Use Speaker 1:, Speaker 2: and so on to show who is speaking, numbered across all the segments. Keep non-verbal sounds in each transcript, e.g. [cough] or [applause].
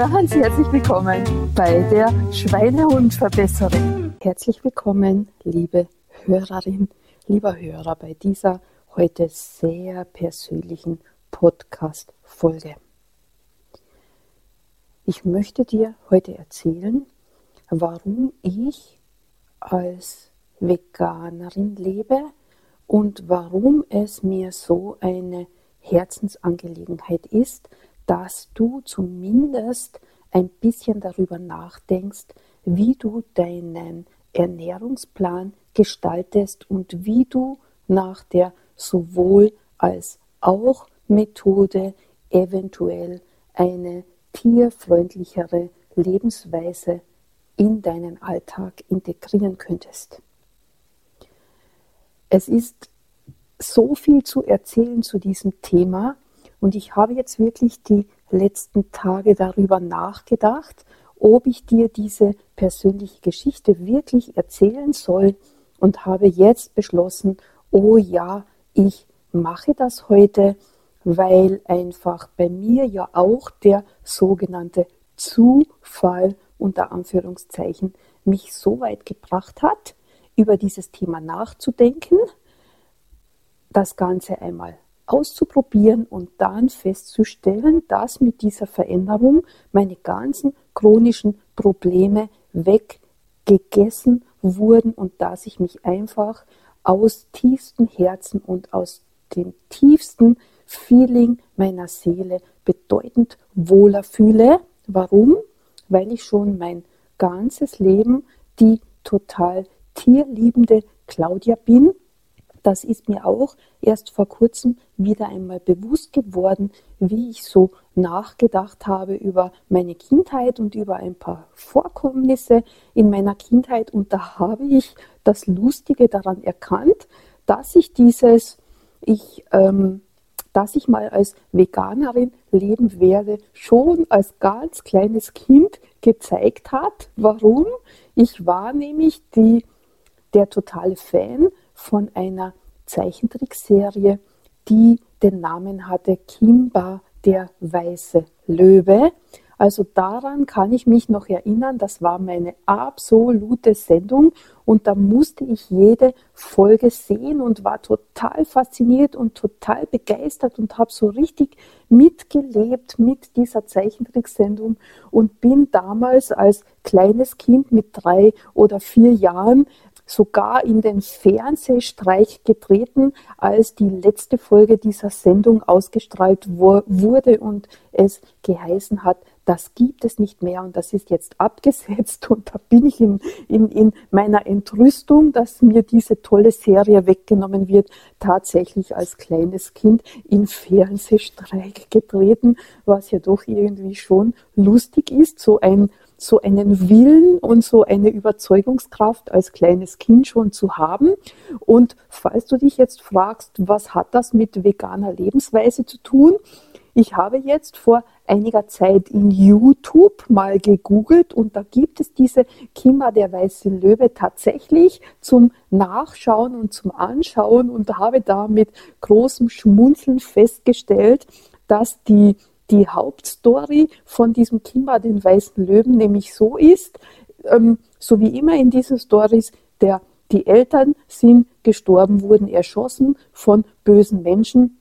Speaker 1: Ganz herzlich willkommen bei der Schweinehundverbesserin. Herzlich willkommen, liebe Hörerin, lieber Hörer, bei dieser heute sehr persönlichen Podcast-Folge. Ich möchte dir heute erzählen, warum ich als Veganerin lebe und warum es mir so eine Herzensangelegenheit ist, dass du zumindest ein bisschen darüber nachdenkst, wie du deinen Ernährungsplan gestaltest und wie du nach der sowohl als auch Methode eventuell eine tierfreundlichere Lebensweise in deinen Alltag integrieren könntest. Es ist so viel zu erzählen zu diesem Thema und ich habe jetzt wirklich die letzten Tage darüber nachgedacht, ob ich dir diese persönliche Geschichte wirklich erzählen soll und habe jetzt beschlossen, oh ja, ich mache das heute, weil einfach bei mir ja auch der sogenannte Zufall unter Anführungszeichen mich so weit gebracht hat, über dieses Thema nachzudenken, das Ganze einmal auszuprobieren und dann festzustellen, dass mit dieser Veränderung meine ganzen chronischen Probleme weggegessen wurden und dass ich mich einfach aus tiefstem Herzen und aus dem tiefsten Feeling meiner Seele bedeutend wohler fühle. Warum? Weil ich schon mein ganzes Leben die total tierliebende Claudia bin das ist mir auch erst vor kurzem wieder einmal bewusst geworden, wie ich so nachgedacht habe über meine Kindheit und über ein paar Vorkommnisse in meiner Kindheit. Und da habe ich das Lustige daran erkannt, dass ich dieses, ich, ähm, dass ich mal als Veganerin leben werde, schon als ganz kleines Kind gezeigt hat. Warum? Ich war nämlich die, der totale Fan von einer Zeichentrickserie, die den Namen hatte Kimba der weiße Löwe. Also daran kann ich mich noch erinnern, das war meine absolute Sendung und da musste ich jede Folge sehen und war total fasziniert und total begeistert und habe so richtig mitgelebt mit dieser Zeichentricksendung und bin damals als kleines Kind mit drei oder vier Jahren sogar in den Fernsehstreich getreten, als die letzte Folge dieser Sendung ausgestrahlt wurde und es geheißen hat, das gibt es nicht mehr und das ist jetzt abgesetzt. [laughs] Und da bin ich in, in, in meiner Entrüstung, dass mir diese tolle Serie weggenommen wird, tatsächlich als kleines Kind in Fernsehstreik getreten, was ja doch irgendwie schon lustig ist, so ein so einen Willen und so eine Überzeugungskraft als kleines Kind schon zu haben. Und falls du dich jetzt fragst, was hat das mit veganer Lebensweise zu tun? Ich habe jetzt vor einiger Zeit in YouTube mal gegoogelt und da gibt es diese Kimba der weiße Löwe tatsächlich zum Nachschauen und zum Anschauen und habe da mit großem Schmunzeln festgestellt, dass die die Hauptstory von diesem Kimba, den weißen Löwen, nämlich so ist, ähm, so wie immer in diesen Stories, der, die Eltern sind gestorben, wurden erschossen von bösen Menschen.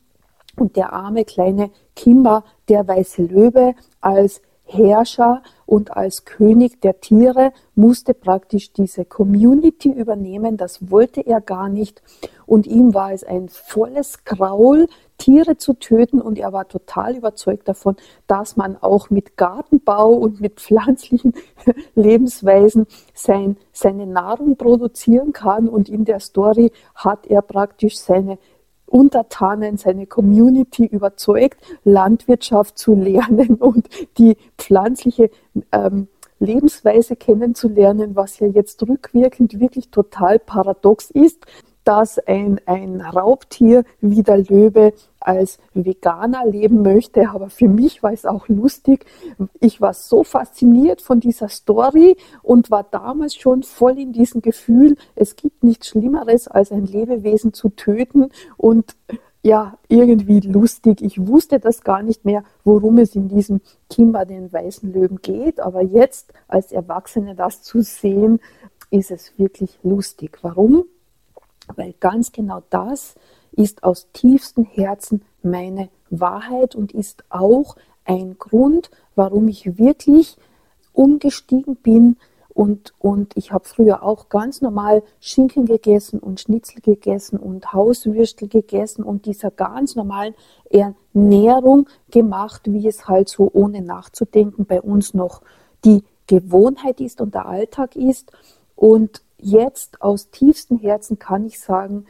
Speaker 1: Und der arme kleine Kimba, der weiße Löwe, als Herrscher und als König der Tiere musste praktisch diese Community übernehmen. Das wollte er gar nicht. Und ihm war es ein volles Graul, Tiere zu töten. Und er war total überzeugt davon, dass man auch mit Gartenbau und mit pflanzlichen [laughs] Lebensweisen sein, seine Nahrung produzieren kann. Und in der Story hat er praktisch seine Untertanen, seine Community überzeugt, Landwirtschaft zu lernen [laughs] und die pflanzliche ähm, Lebensweise kennenzulernen, was ja jetzt rückwirkend wirklich total paradox ist dass ein, ein Raubtier wie der Löwe als Veganer leben möchte. Aber für mich war es auch lustig. Ich war so fasziniert von dieser Story und war damals schon voll in diesem Gefühl, es gibt nichts Schlimmeres, als ein Lebewesen zu töten und ja, irgendwie lustig. Ich wusste das gar nicht mehr, worum es in diesem Kimba den weißen Löwen geht. Aber jetzt als Erwachsene das zu sehen, ist es wirklich lustig. Warum? Weil ganz genau das ist aus tiefstem Herzen meine Wahrheit und ist auch ein Grund, warum ich wirklich umgestiegen bin und, und ich habe früher auch ganz normal Schinken gegessen und Schnitzel gegessen und Hauswürstel gegessen und dieser ganz normalen Ernährung gemacht, wie es halt so ohne nachzudenken bei uns noch die Gewohnheit ist und der Alltag ist. Und jetzt aus tiefstem Herzen kann ich sagen,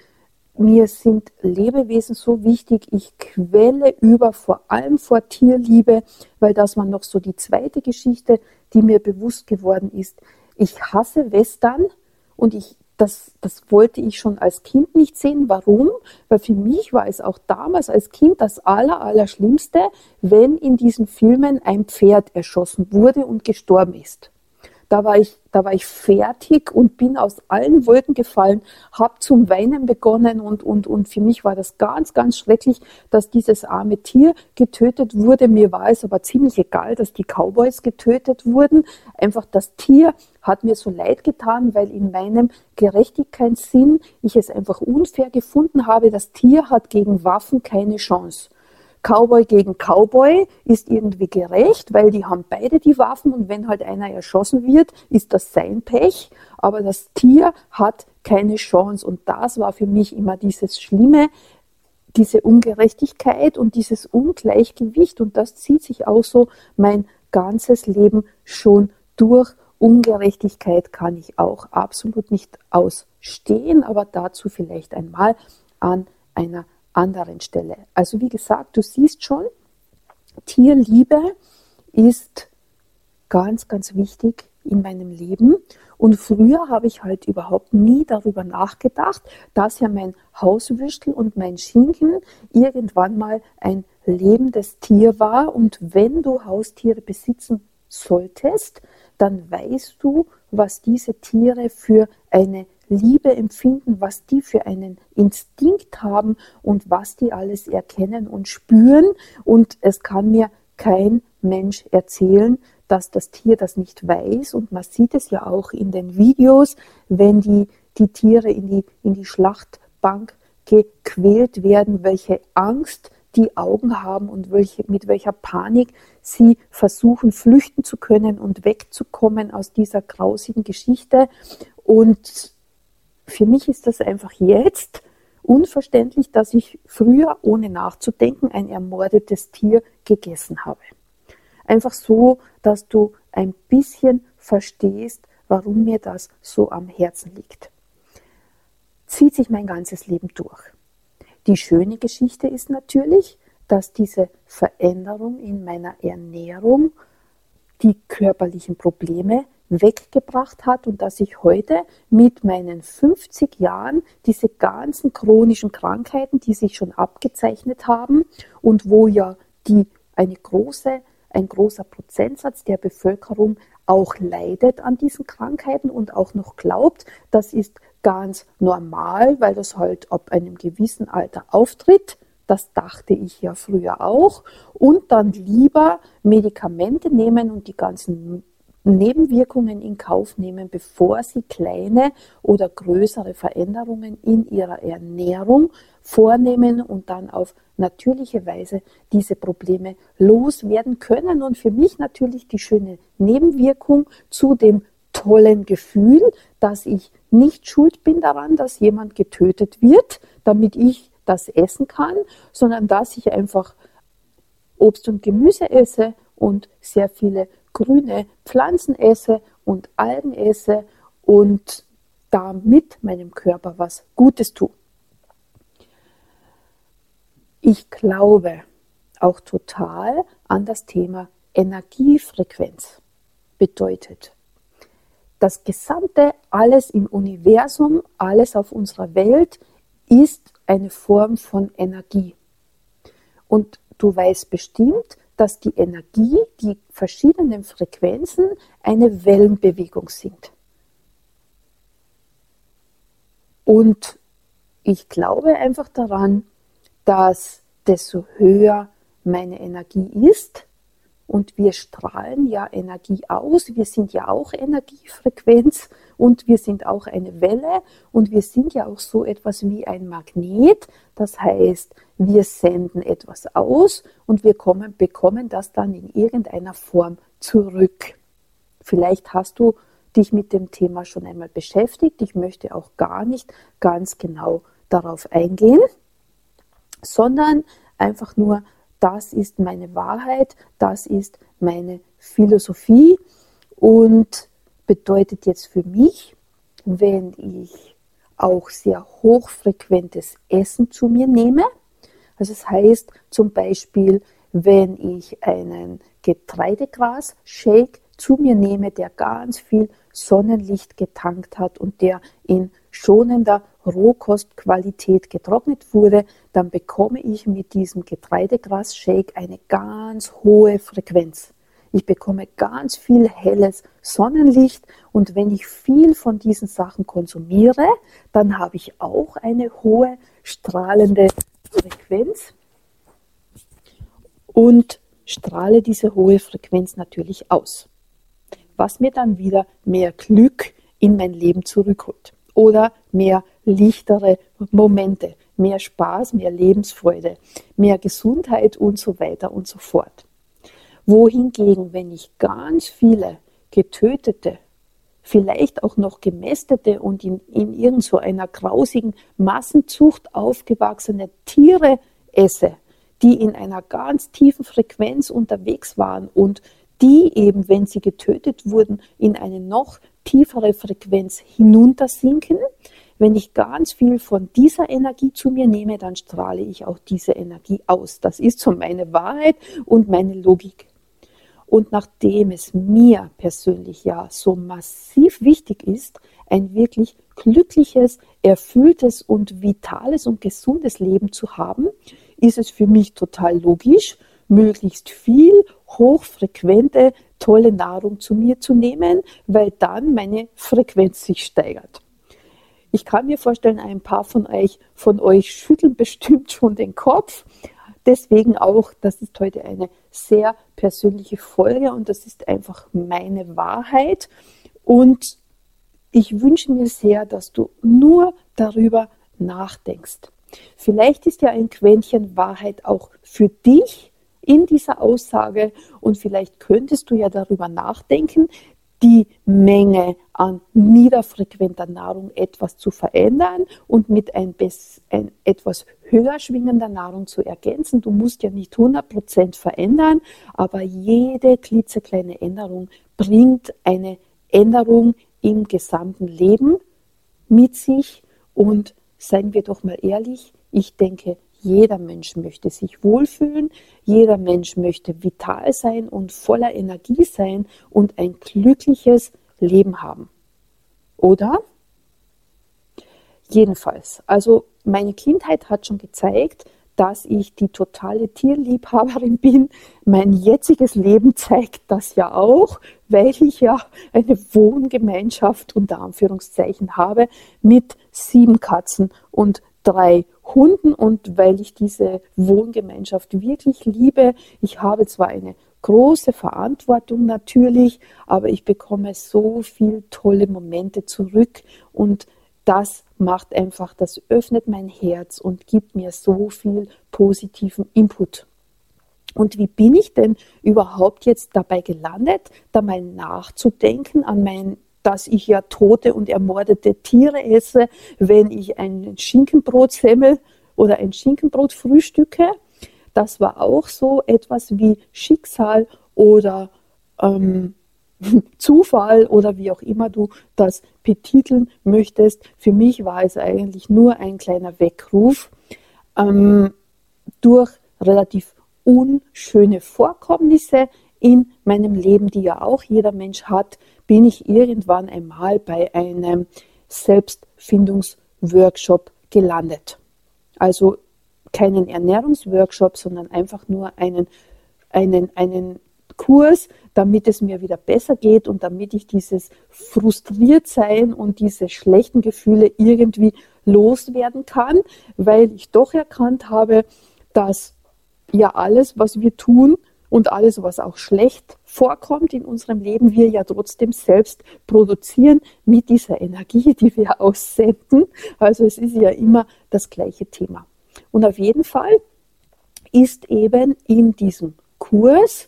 Speaker 1: mir sind Lebewesen so wichtig. Ich quelle über, vor allem vor Tierliebe, weil das war noch so die zweite Geschichte, die mir bewusst geworden ist. Ich hasse Western und ich, das, das wollte ich schon als Kind nicht sehen. Warum? Weil für mich war es auch damals als Kind das Aller, Allerschlimmste, wenn in diesen Filmen ein Pferd erschossen wurde und gestorben ist. Da war ich, da war ich fertig und bin aus allen Wolken gefallen, habe zum Weinen begonnen und, und, und für mich war das ganz, ganz schrecklich, dass dieses arme Tier getötet wurde. Mir war es aber ziemlich egal, dass die Cowboys getötet wurden. Einfach das Tier hat mir so leid getan, weil in meinem Gerechtigkeitssinn ich es einfach unfair gefunden habe. Das Tier hat gegen Waffen keine Chance. Cowboy gegen Cowboy ist irgendwie gerecht, weil die haben beide die Waffen und wenn halt einer erschossen wird, ist das sein Pech, aber das Tier hat keine Chance und das war für mich immer dieses Schlimme, diese Ungerechtigkeit und dieses Ungleichgewicht und das zieht sich auch so mein ganzes Leben schon durch. Ungerechtigkeit kann ich auch absolut nicht ausstehen, aber dazu vielleicht einmal an einer anderen Stelle. Also wie gesagt, du siehst schon, Tierliebe ist ganz, ganz wichtig in meinem Leben. Und früher habe ich halt überhaupt nie darüber nachgedacht, dass ja mein Hauswürstel und mein Schinken irgendwann mal ein lebendes Tier war. Und wenn du Haustiere besitzen solltest, dann weißt du, was diese Tiere für eine Liebe empfinden, was die für einen Instinkt haben und was die alles erkennen und spüren. Und es kann mir kein Mensch erzählen, dass das Tier das nicht weiß. Und man sieht es ja auch in den Videos, wenn die, die Tiere in die, in die Schlachtbank gequält werden, welche Angst die Augen haben und welche, mit welcher Panik sie versuchen, flüchten zu können und wegzukommen aus dieser grausigen Geschichte. Und für mich ist das einfach jetzt unverständlich, dass ich früher, ohne nachzudenken, ein ermordetes Tier gegessen habe. Einfach so, dass du ein bisschen verstehst, warum mir das so am Herzen liegt. Zieht sich mein ganzes Leben durch. Die schöne Geschichte ist natürlich, dass diese Veränderung in meiner Ernährung die körperlichen Probleme weggebracht hat und dass ich heute mit meinen 50 Jahren diese ganzen chronischen Krankheiten, die sich schon abgezeichnet haben und wo ja die eine große ein großer Prozentsatz der Bevölkerung auch leidet an diesen Krankheiten und auch noch glaubt, das ist ganz normal, weil das halt ab einem gewissen Alter auftritt. Das dachte ich ja früher auch. Und dann lieber Medikamente nehmen und die ganzen Nebenwirkungen in Kauf nehmen, bevor sie kleine oder größere Veränderungen in ihrer Ernährung vornehmen und dann auf natürliche Weise diese Probleme loswerden können. Und für mich natürlich die schöne Nebenwirkung zu dem tollen Gefühl, dass ich nicht schuld bin daran, dass jemand getötet wird, damit ich das essen kann, sondern dass ich einfach Obst und Gemüse esse und sehr viele grüne Pflanzen esse und Algen esse und damit meinem Körper was Gutes tue. Ich glaube auch total an das Thema Energiefrequenz. Bedeutet, das gesamte, alles im Universum, alles auf unserer Welt ist eine Form von Energie. Und du weißt bestimmt, dass die Energie, die verschiedenen Frequenzen eine Wellenbewegung sind. Und ich glaube einfach daran, dass desto höher meine Energie ist, und wir strahlen ja Energie aus. Wir sind ja auch Energiefrequenz und wir sind auch eine Welle und wir sind ja auch so etwas wie ein Magnet. Das heißt, wir senden etwas aus und wir kommen, bekommen das dann in irgendeiner Form zurück. Vielleicht hast du dich mit dem Thema schon einmal beschäftigt. Ich möchte auch gar nicht ganz genau darauf eingehen, sondern einfach nur das ist meine Wahrheit, das ist meine Philosophie und bedeutet jetzt für mich, wenn ich auch sehr hochfrequentes Essen zu mir nehme, also das heißt zum Beispiel, wenn ich einen Getreidegras-Shake zu mir nehme, der ganz viel Sonnenlicht getankt hat und der in schonender Rohkostqualität getrocknet wurde, dann bekomme ich mit diesem Getreidegras-Shake eine ganz hohe Frequenz. Ich bekomme ganz viel helles Sonnenlicht und wenn ich viel von diesen Sachen konsumiere, dann habe ich auch eine hohe strahlende Frequenz und strahle diese hohe Frequenz natürlich aus, was mir dann wieder mehr Glück in mein Leben zurückholt oder mehr lichtere Momente, mehr Spaß, mehr Lebensfreude, mehr Gesundheit und so weiter und so fort. Wohingegen, wenn ich ganz viele getötete, vielleicht auch noch gemästete und in, in irgendeiner so grausigen Massenzucht aufgewachsene Tiere esse, die in einer ganz tiefen Frequenz unterwegs waren und die eben, wenn sie getötet wurden, in eine noch tiefere Frequenz hinuntersinken. Wenn ich ganz viel von dieser Energie zu mir nehme, dann strahle ich auch diese Energie aus. Das ist so meine Wahrheit und meine Logik. Und nachdem es mir persönlich ja so massiv wichtig ist, ein wirklich glückliches, erfülltes und vitales und gesundes Leben zu haben, ist es für mich total logisch, möglichst viel hochfrequente, tolle Nahrung zu mir zu nehmen, weil dann meine Frequenz sich steigert. Ich kann mir vorstellen, ein paar von euch, von euch schütteln bestimmt schon den Kopf. Deswegen auch, das ist heute eine sehr persönliche Folge und das ist einfach meine Wahrheit. Und ich wünsche mir sehr, dass du nur darüber nachdenkst. Vielleicht ist ja ein Quäntchen Wahrheit auch für dich in dieser Aussage und vielleicht könntest du ja darüber nachdenken, die Menge an niederfrequenter Nahrung etwas zu verändern und mit ein, ein etwas höher schwingender Nahrung zu ergänzen. Du musst ja nicht 100% verändern, aber jede klitzekleine Änderung bringt eine Änderung im gesamten Leben mit sich und seien wir doch mal ehrlich, ich denke, jeder Mensch möchte sich wohlfühlen, jeder Mensch möchte vital sein und voller Energie sein und ein glückliches Leben haben. Oder? Jedenfalls, also meine Kindheit hat schon gezeigt, dass ich die totale Tierliebhaberin bin. Mein jetziges Leben zeigt das ja auch, weil ich ja eine Wohngemeinschaft unter Anführungszeichen habe mit sieben Katzen und drei Hunden und weil ich diese Wohngemeinschaft wirklich liebe. Ich habe zwar eine große Verantwortung natürlich, aber ich bekomme so viele tolle Momente zurück und das macht einfach, das öffnet mein Herz und gibt mir so viel positiven Input. Und wie bin ich denn überhaupt jetzt dabei gelandet, da mal nachzudenken an mein dass ich ja tote und ermordete Tiere esse, wenn ich ein Schinkenbrotsemmel oder ein Schinkenbrot frühstücke. Das war auch so etwas wie Schicksal oder ähm, [laughs] Zufall oder wie auch immer du das betiteln möchtest. Für mich war es eigentlich nur ein kleiner Weckruf ähm, durch relativ unschöne Vorkommnisse in meinem Leben, die ja auch jeder Mensch hat, bin ich irgendwann einmal bei einem Selbstfindungsworkshop gelandet. Also keinen Ernährungsworkshop, sondern einfach nur einen, einen, einen Kurs, damit es mir wieder besser geht und damit ich dieses Frustriertsein und diese schlechten Gefühle irgendwie loswerden kann, weil ich doch erkannt habe, dass ja alles, was wir tun und alles, was auch schlecht vorkommt in unserem Leben, wir ja trotzdem selbst produzieren mit dieser Energie, die wir [laughs] aussenden. Also es ist ja immer das gleiche Thema. Und auf jeden Fall ist eben in diesem Kurs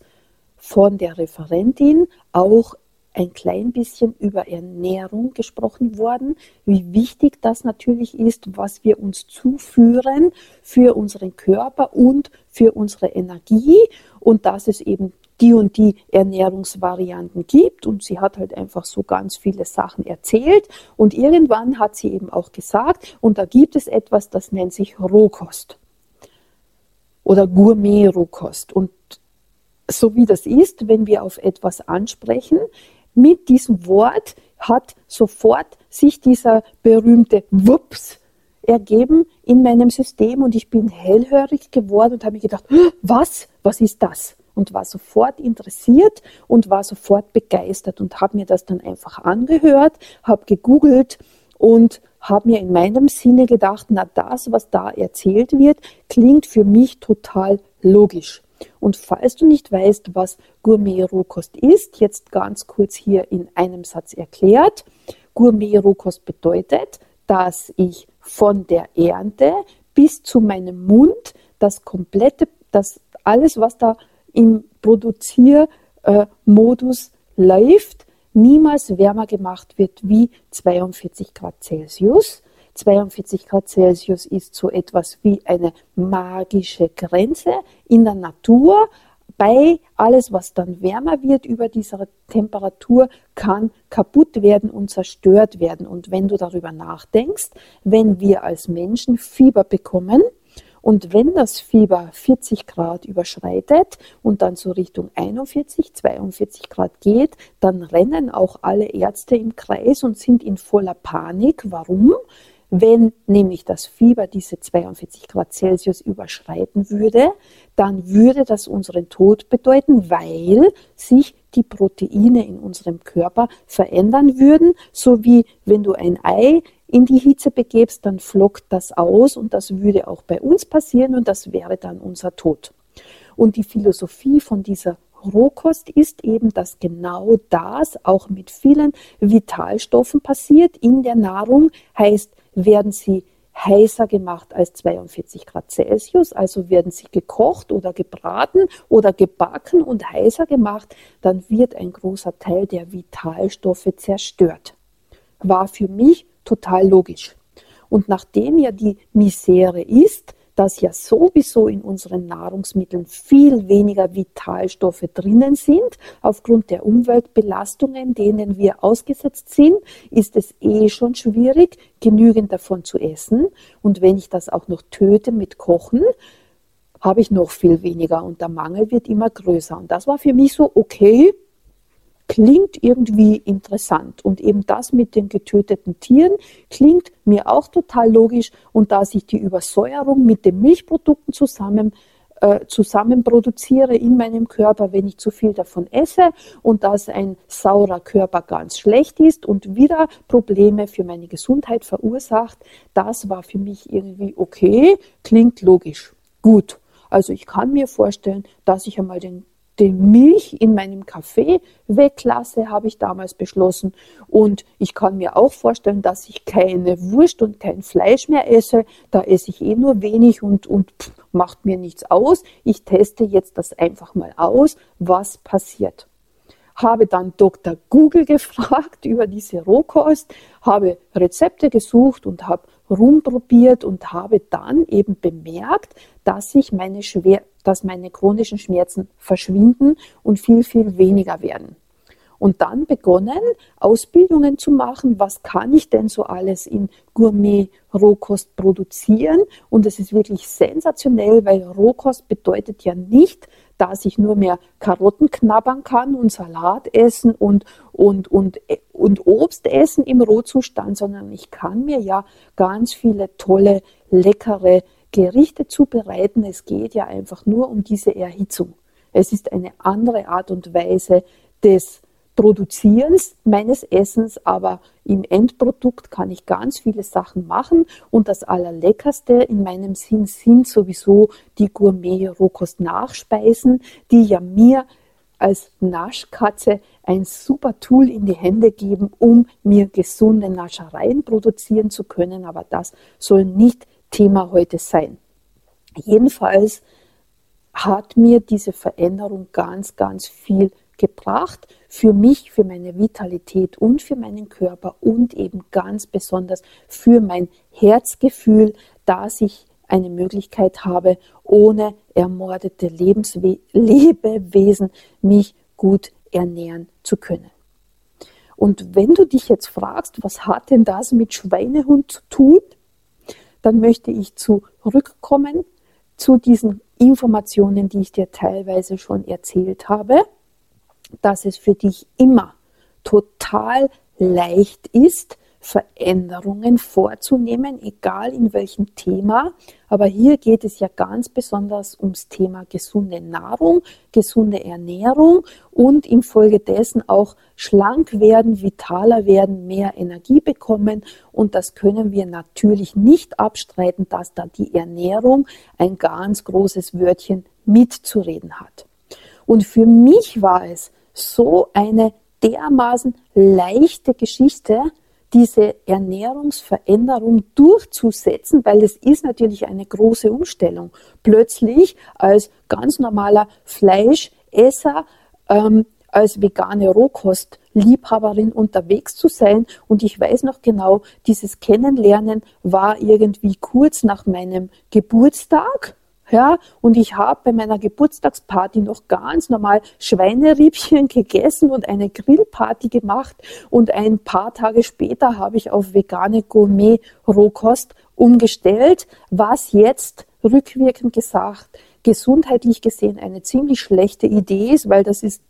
Speaker 1: von der Referentin auch ein klein bisschen über Ernährung gesprochen worden, wie wichtig das natürlich ist, was wir uns zuführen für unseren Körper und für unsere Energie und dass es eben die und die Ernährungsvarianten gibt. Und sie hat halt einfach so ganz viele Sachen erzählt. Und irgendwann hat sie eben auch gesagt und da gibt es etwas, das nennt sich Rohkost oder Gourmet-Rohkost. Und so wie das ist, wenn wir auf etwas ansprechen, mit diesem Wort hat sofort sich dieser berühmte Wups ergeben in meinem System und ich bin hellhörig geworden und habe mir gedacht, was, was ist das? Und war sofort interessiert und war sofort begeistert und habe mir das dann einfach angehört, habe gegoogelt und habe mir in meinem Sinne gedacht, na das, was da erzählt wird, klingt für mich total logisch. Und falls du nicht weißt, was Gourmet-Rohkost ist, jetzt ganz kurz hier in einem Satz erklärt. Gourmet-Rohkost bedeutet, dass ich von der Ernte bis zu meinem Mund das komplette, das alles, was da im Produziermodus läuft, niemals wärmer gemacht wird wie 42 Grad Celsius. 42 Grad Celsius ist so etwas wie eine magische Grenze in der Natur. Bei alles, was dann wärmer wird über dieser Temperatur, kann kaputt werden und zerstört werden. Und wenn du darüber nachdenkst, wenn wir als Menschen Fieber bekommen, und wenn das Fieber 40 Grad überschreitet und dann so Richtung 41, 42 Grad geht, dann rennen auch alle Ärzte im Kreis und sind in voller Panik. Warum? Wenn nämlich das Fieber diese 42 Grad Celsius überschreiten würde, dann würde das unseren Tod bedeuten, weil sich die Proteine in unserem Körper verändern würden, so wie wenn du ein Ei in die Hitze begebst, dann flockt das aus und das würde auch bei uns passieren und das wäre dann unser Tod. Und die Philosophie von dieser Rohkost ist eben, dass genau das auch mit vielen Vitalstoffen passiert in der Nahrung, heißt, werden sie heißer gemacht als 42 Grad Celsius, also werden sie gekocht oder gebraten oder gebacken und heißer gemacht, dann wird ein großer Teil der Vitalstoffe zerstört. War für mich total logisch. Und nachdem ja die Misere ist, dass ja sowieso in unseren Nahrungsmitteln viel weniger Vitalstoffe drinnen sind. Aufgrund der Umweltbelastungen, denen wir ausgesetzt sind, ist es eh schon schwierig, genügend davon zu essen. Und wenn ich das auch noch töte mit Kochen, habe ich noch viel weniger und der Mangel wird immer größer. Und das war für mich so, okay, klingt irgendwie interessant. Und eben das mit den getöteten Tieren klingt mir auch total logisch. Und da sich die Übersäuerung mit den Milchprodukten zusammen äh, zusammen produziere in meinem Körper, wenn ich zu viel davon esse und dass ein saurer Körper ganz schlecht ist und wieder Probleme für meine Gesundheit verursacht, das war für mich irgendwie okay, klingt logisch, gut. Also ich kann mir vorstellen, dass ich einmal den die Milch in meinem Kaffee weglasse, habe ich damals beschlossen. Und ich kann mir auch vorstellen, dass ich keine Wurst und kein Fleisch mehr esse. Da esse ich eh nur wenig und, und pff, macht mir nichts aus. Ich teste jetzt das einfach mal aus, was passiert habe dann Dr. Google [laughs] gefragt über diese Rohkost, habe Rezepte gesucht und habe rumprobiert und habe dann eben bemerkt, dass sich meine schwer, dass meine chronischen Schmerzen verschwinden und viel, viel weniger werden. Und dann begonnen, Ausbildungen zu machen, was kann ich denn so alles in Gourmet-Rohkost produzieren. Und es ist wirklich sensationell, weil Rohkost bedeutet ja nicht, dass ich nur mehr Karotten knabbern kann und Salat essen und, und, und, und Obst essen im Rohzustand, sondern ich kann mir ja ganz viele tolle, leckere Gerichte zubereiten. Es geht ja einfach nur um diese Erhitzung. Es ist eine andere Art und Weise des Produzierens meines Essens, aber im Endprodukt kann ich ganz viele Sachen machen und das Allerleckerste in meinem Sinn sind sowieso die Gourmet-Rohkost-Nachspeisen, die ja mir als Naschkatze ein super Tool in die Hände geben, um mir gesunde Naschereien produzieren zu können, aber das soll nicht Thema heute sein. Jedenfalls hat mir diese Veränderung ganz, ganz viel gebracht für mich, für meine Vitalität und für meinen Körper und eben ganz besonders für mein Herzgefühl, dass ich eine Möglichkeit habe, ohne ermordete Lebenswe Lebewesen mich gut ernähren zu können. Und wenn du dich jetzt fragst, was hat denn das mit Schweinehund zu tun, dann möchte ich zurückkommen zu diesen Informationen, die ich dir teilweise schon erzählt habe dass es für dich immer total leicht ist, Veränderungen vorzunehmen, egal in welchem Thema. Aber hier geht es ja ganz besonders ums Thema gesunde Nahrung, gesunde Ernährung und infolgedessen auch schlank werden, vitaler werden, mehr Energie bekommen. Und das können wir natürlich nicht abstreiten, dass da die Ernährung ein ganz großes Wörtchen mitzureden hat. Und für mich war es so eine dermaßen leichte Geschichte, diese Ernährungsveränderung durchzusetzen, weil es ist natürlich eine große Umstellung. Plötzlich als ganz normaler Fleischesser, ähm, als vegane Rohkostliebhaberin unterwegs zu sein. Und ich weiß noch genau, dieses Kennenlernen war irgendwie kurz nach meinem Geburtstag. Ja, und ich habe bei meiner Geburtstagsparty noch ganz normal Schweineriebchen gegessen und eine Grillparty gemacht. Und ein paar Tage später habe ich auf vegane Gourmet-Rohkost umgestellt, was jetzt rückwirkend gesagt gesundheitlich gesehen eine ziemlich schlechte Idee ist, weil das ist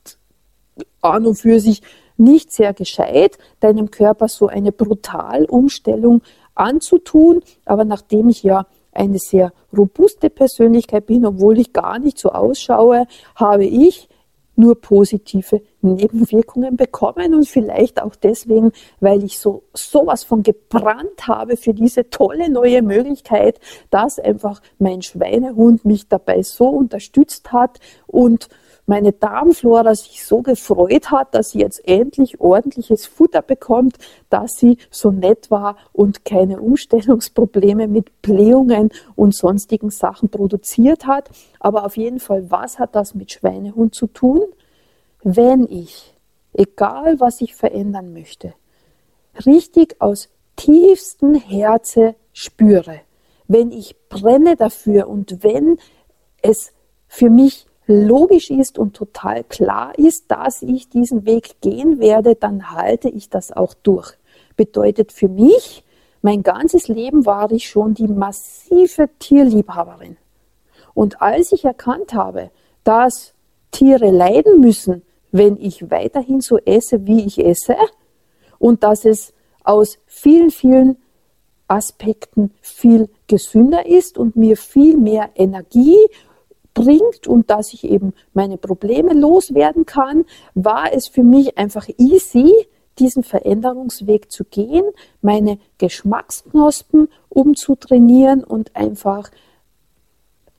Speaker 1: an und für sich nicht sehr gescheit, deinem Körper so eine Brutalumstellung anzutun. Aber nachdem ich ja eine sehr robuste Persönlichkeit bin, obwohl ich gar nicht so ausschaue, habe ich nur positive Nebenwirkungen bekommen und vielleicht auch deswegen, weil ich so sowas von gebrannt habe für diese tolle neue Möglichkeit, dass einfach mein Schweinehund mich dabei so unterstützt hat und meine Darmflora sich so gefreut hat, dass sie jetzt endlich ordentliches Futter bekommt, dass sie so nett war und keine Umstellungsprobleme mit Blähungen und sonstigen Sachen produziert hat. Aber auf jeden Fall, was hat das mit Schweinehund zu tun? Wenn ich, egal was ich verändern möchte, richtig aus tiefstem Herze spüre, wenn ich brenne dafür und wenn es für mich logisch ist und total klar ist, dass ich diesen Weg gehen werde, dann halte ich das auch durch. Bedeutet für mich, mein ganzes Leben war ich schon die massive Tierliebhaberin. Und als ich erkannt habe, dass Tiere leiden müssen, wenn ich weiterhin so esse, wie ich esse, und dass es aus vielen, vielen Aspekten viel gesünder ist und mir viel mehr Energie bringt und dass ich eben meine Probleme loswerden kann, war es für mich einfach easy, diesen Veränderungsweg zu gehen, meine Geschmacksknospen umzutrainieren und einfach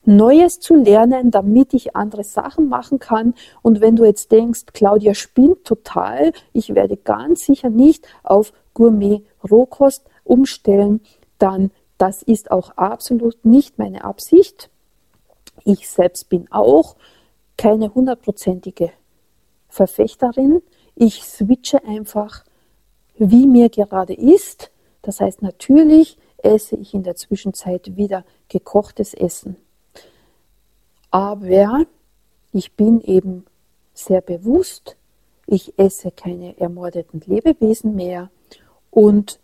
Speaker 1: Neues zu lernen, damit ich andere Sachen machen kann. Und wenn du jetzt denkst, Claudia spinnt total, ich werde ganz sicher nicht auf Gourmet-Rohkost umstellen, dann das ist auch absolut nicht meine Absicht. Ich selbst bin auch keine hundertprozentige Verfechterin. Ich switche einfach, wie mir gerade ist. Das heißt, natürlich esse ich in der Zwischenzeit wieder gekochtes Essen. Aber ich bin eben sehr bewusst, ich esse keine ermordeten Lebewesen mehr und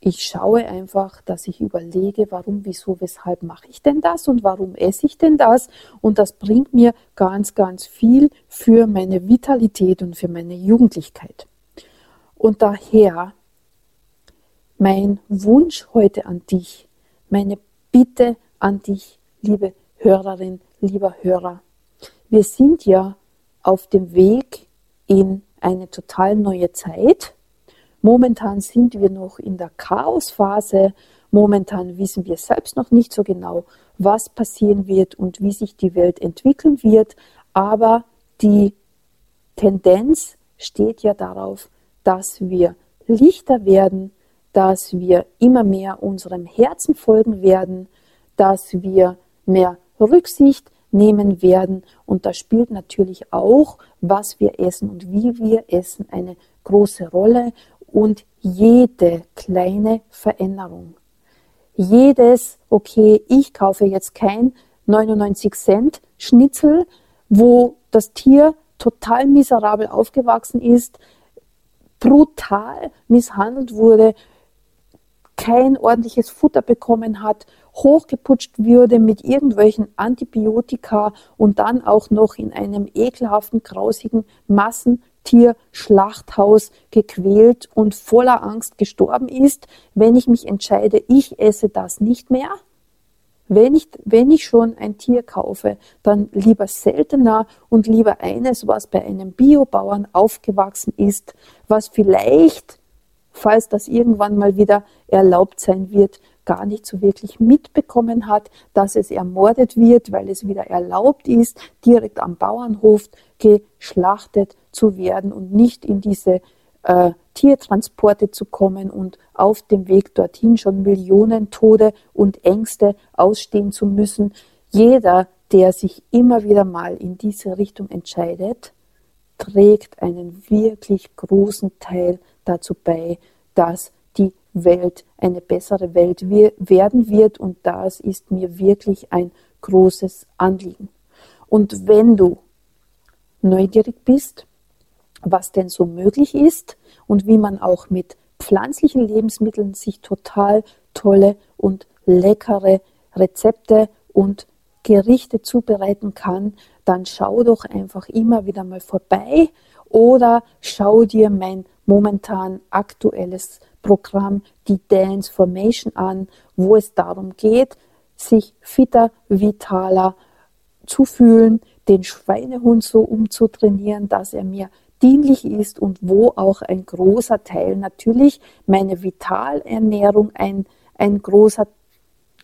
Speaker 1: ich schaue einfach, dass ich überlege, warum, wieso, weshalb mache ich denn das und warum esse ich denn das. Und das bringt mir ganz, ganz viel für meine Vitalität und für meine Jugendlichkeit. Und daher mein Wunsch heute an dich, meine Bitte an dich, liebe Hörerin, lieber Hörer. Wir sind ja auf dem Weg in eine total neue Zeit. Momentan sind wir noch in der Chaosphase. Momentan wissen wir selbst noch nicht so genau, was passieren wird und wie sich die Welt entwickeln wird. Aber die Tendenz steht ja darauf, dass wir lichter werden, dass wir immer mehr unserem Herzen folgen werden, dass wir mehr Rücksicht nehmen werden. Und da spielt natürlich auch, was wir essen und wie wir essen, eine große Rolle. Und jede kleine Veränderung, jedes, okay, ich kaufe jetzt kein 99 Cent Schnitzel, wo das Tier total miserabel aufgewachsen ist, brutal misshandelt wurde, kein ordentliches Futter bekommen hat, hochgeputscht würde mit irgendwelchen Antibiotika und dann auch noch in einem ekelhaften, grausigen Massentierschlachthaus gequält und voller Angst gestorben ist, wenn ich mich entscheide, ich esse das nicht mehr. Wenn ich, wenn ich schon ein Tier kaufe, dann lieber seltener und lieber eines, was bei einem Biobauern aufgewachsen ist, was vielleicht falls das irgendwann mal wieder erlaubt sein wird, gar nicht so wirklich mitbekommen hat, dass es ermordet wird, weil es wieder erlaubt ist, direkt am Bauernhof geschlachtet zu werden und nicht in diese äh, Tiertransporte zu kommen und auf dem Weg dorthin schon Millionen Tode und Ängste ausstehen zu müssen. Jeder, der sich immer wieder mal in diese Richtung entscheidet, trägt einen wirklich großen Teil dazu bei, dass Welt eine bessere Welt werden wird und das ist mir wirklich ein großes Anliegen. Und wenn du neugierig bist, was denn so möglich ist und wie man auch mit pflanzlichen Lebensmitteln sich total tolle und leckere Rezepte und Gerichte zubereiten kann, dann schau doch einfach immer wieder mal vorbei oder schau dir mein momentan aktuelles Programm, die Dance Formation an, wo es darum geht, sich fitter, vitaler zu fühlen, den Schweinehund so umzutrainieren, dass er mir dienlich ist und wo auch ein großer Teil natürlich meine Vitalernährung ein, ein großer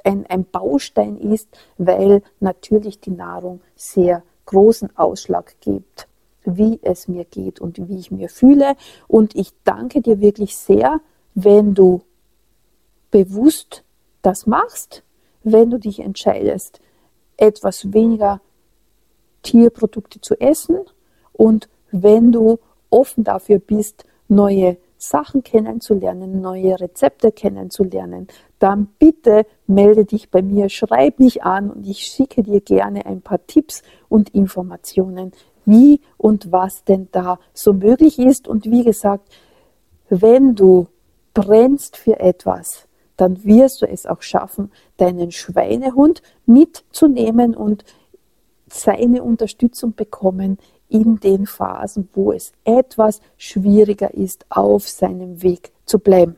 Speaker 1: ein, ein Baustein ist, weil natürlich die Nahrung sehr großen Ausschlag gibt wie es mir geht und wie ich mir fühle. Und ich danke dir wirklich sehr, wenn du bewusst das machst, wenn du dich entscheidest, etwas weniger Tierprodukte zu essen und wenn du offen dafür bist, neue Sachen kennenzulernen, neue Rezepte kennenzulernen, dann bitte melde dich bei mir, schreib mich an und ich schicke dir gerne ein paar Tipps und Informationen, wie und was denn da so möglich ist. Und wie gesagt, wenn du brennst für etwas, dann wirst du es auch schaffen, deinen Schweinehund mitzunehmen und seine Unterstützung bekommen in den Phasen, wo es etwas schwieriger ist, auf seinem Weg zu bleiben.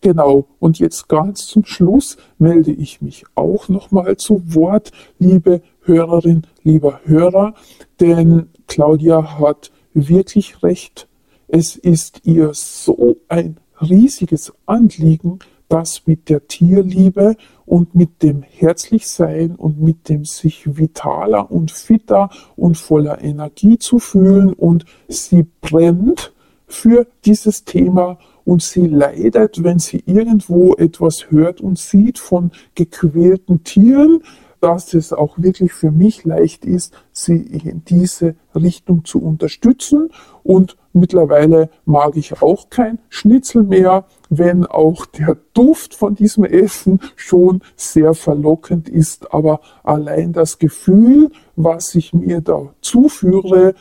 Speaker 2: Genau, und jetzt ganz zum Schluss melde ich mich auch nochmal zu Wort, liebe Hörerin, lieber Hörer, denn Claudia hat wirklich recht. Es ist ihr so ein riesiges Anliegen, das mit der Tierliebe und mit dem Herzlichsein und mit dem sich vitaler und fitter und voller Energie zu fühlen und sie brennt für dieses Thema und sie leidet, wenn sie irgendwo etwas hört und sieht von gequälten Tieren, dass es auch wirklich für mich leicht ist, sie in diese Richtung zu unterstützen. Und mittlerweile mag ich auch kein Schnitzel mehr, wenn auch der Duft von diesem Essen schon sehr verlockend ist. Aber allein das Gefühl, was ich mir da zuführe,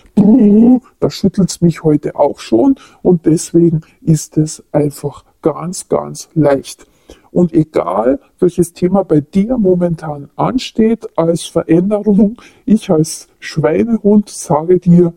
Speaker 2: da schüttelt es mich heute auch schon. Und deswegen ist es einfach ganz, ganz leicht. Und egal, welches Thema bei dir momentan ansteht als Veränderung, ich als Schweinehund sage dir,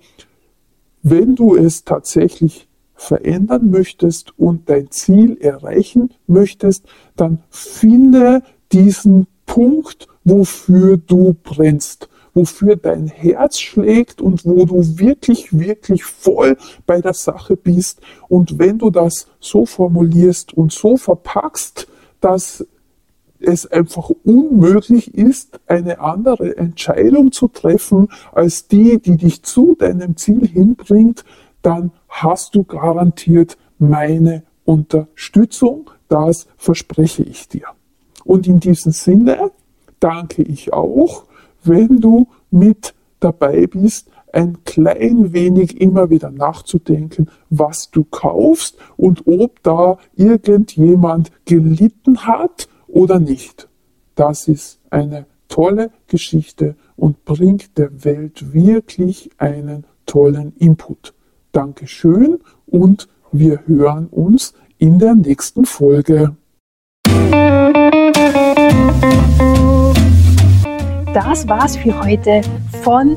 Speaker 2: wenn du es tatsächlich verändern möchtest und dein Ziel erreichen möchtest, dann finde diesen Punkt, wofür du brennst wofür dein Herz schlägt und wo du wirklich, wirklich voll bei der Sache bist. Und wenn du das so formulierst und so verpackst, dass es einfach unmöglich ist, eine andere Entscheidung zu treffen als die, die dich zu deinem Ziel hinbringt, dann hast du garantiert meine Unterstützung. Das verspreche ich dir. Und in diesem Sinne danke ich auch, wenn du mit dabei bist, ein klein wenig immer wieder nachzudenken, was du kaufst und ob da irgendjemand gelitten hat oder nicht. Das ist eine tolle Geschichte und bringt der Welt wirklich einen tollen Input. Dankeschön und wir hören uns in der nächsten Folge.
Speaker 1: Das war's für heute von